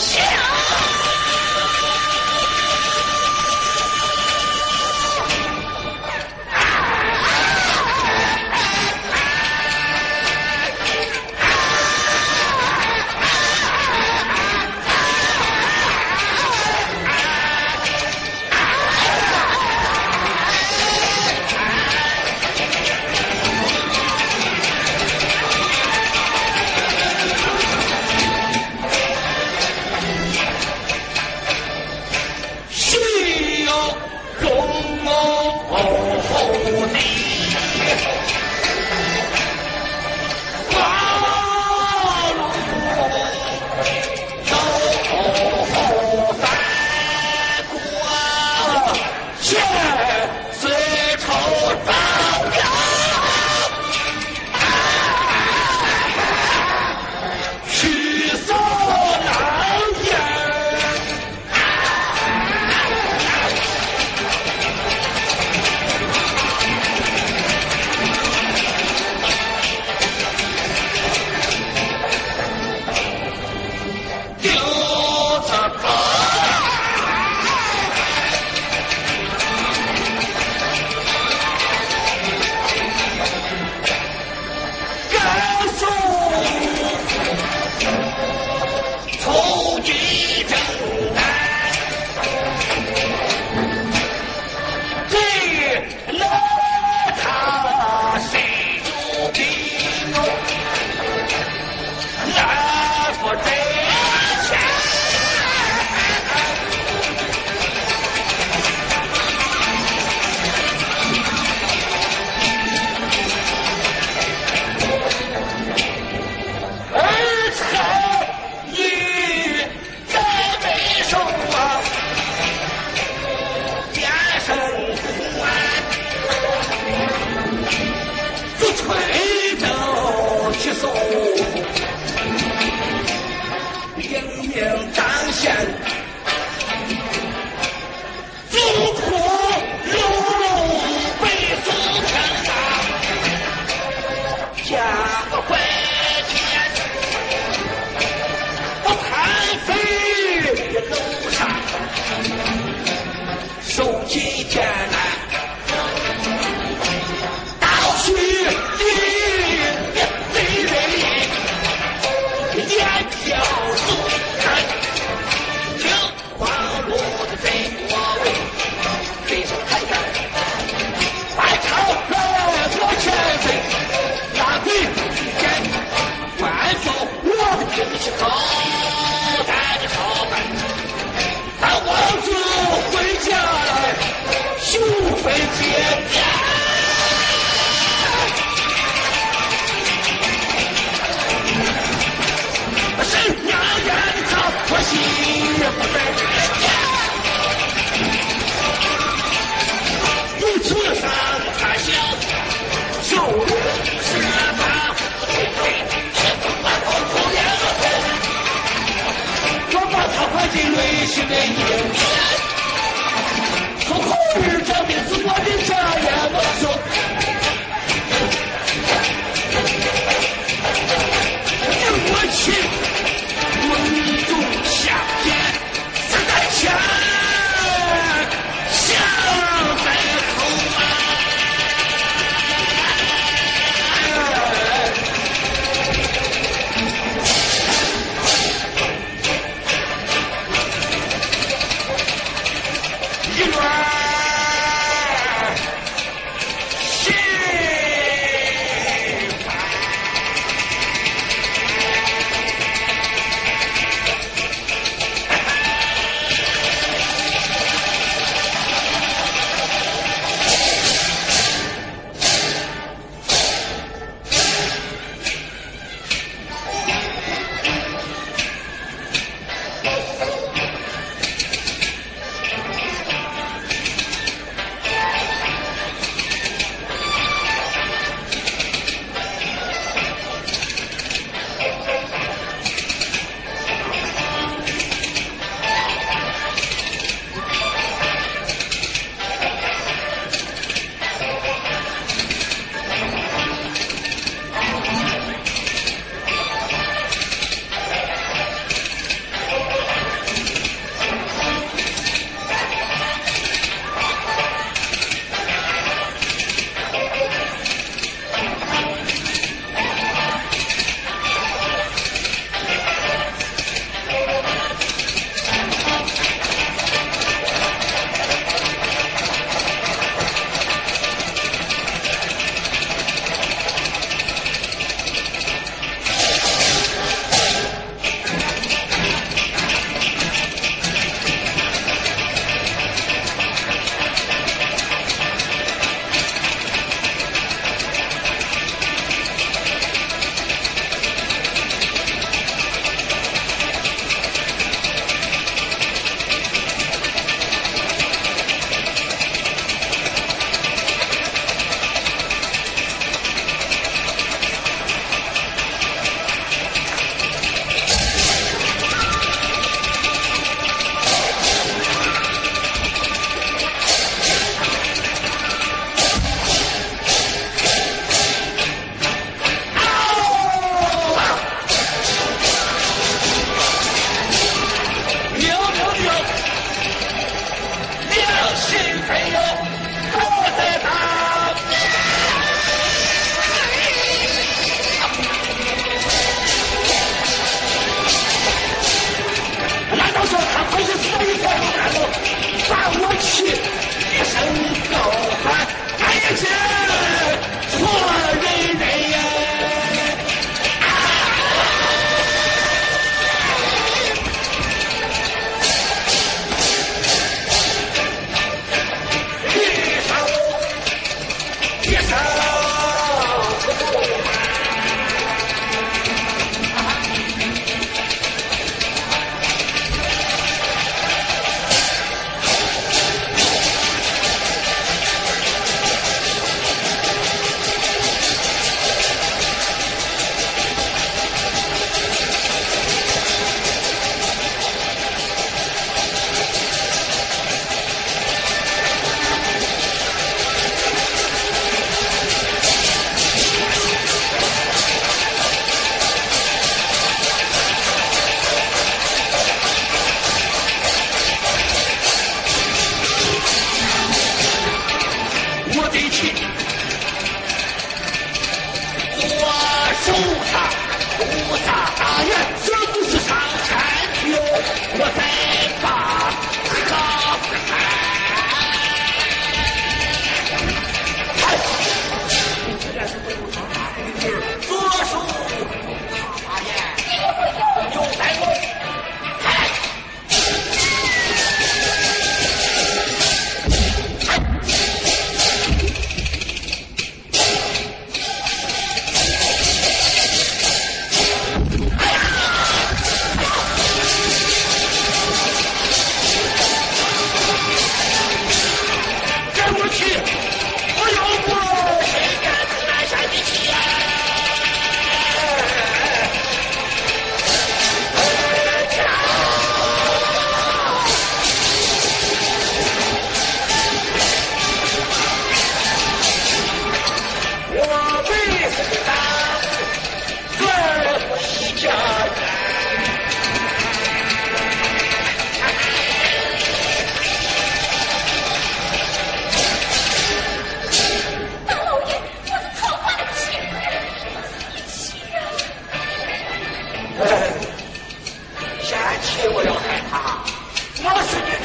不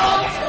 Don't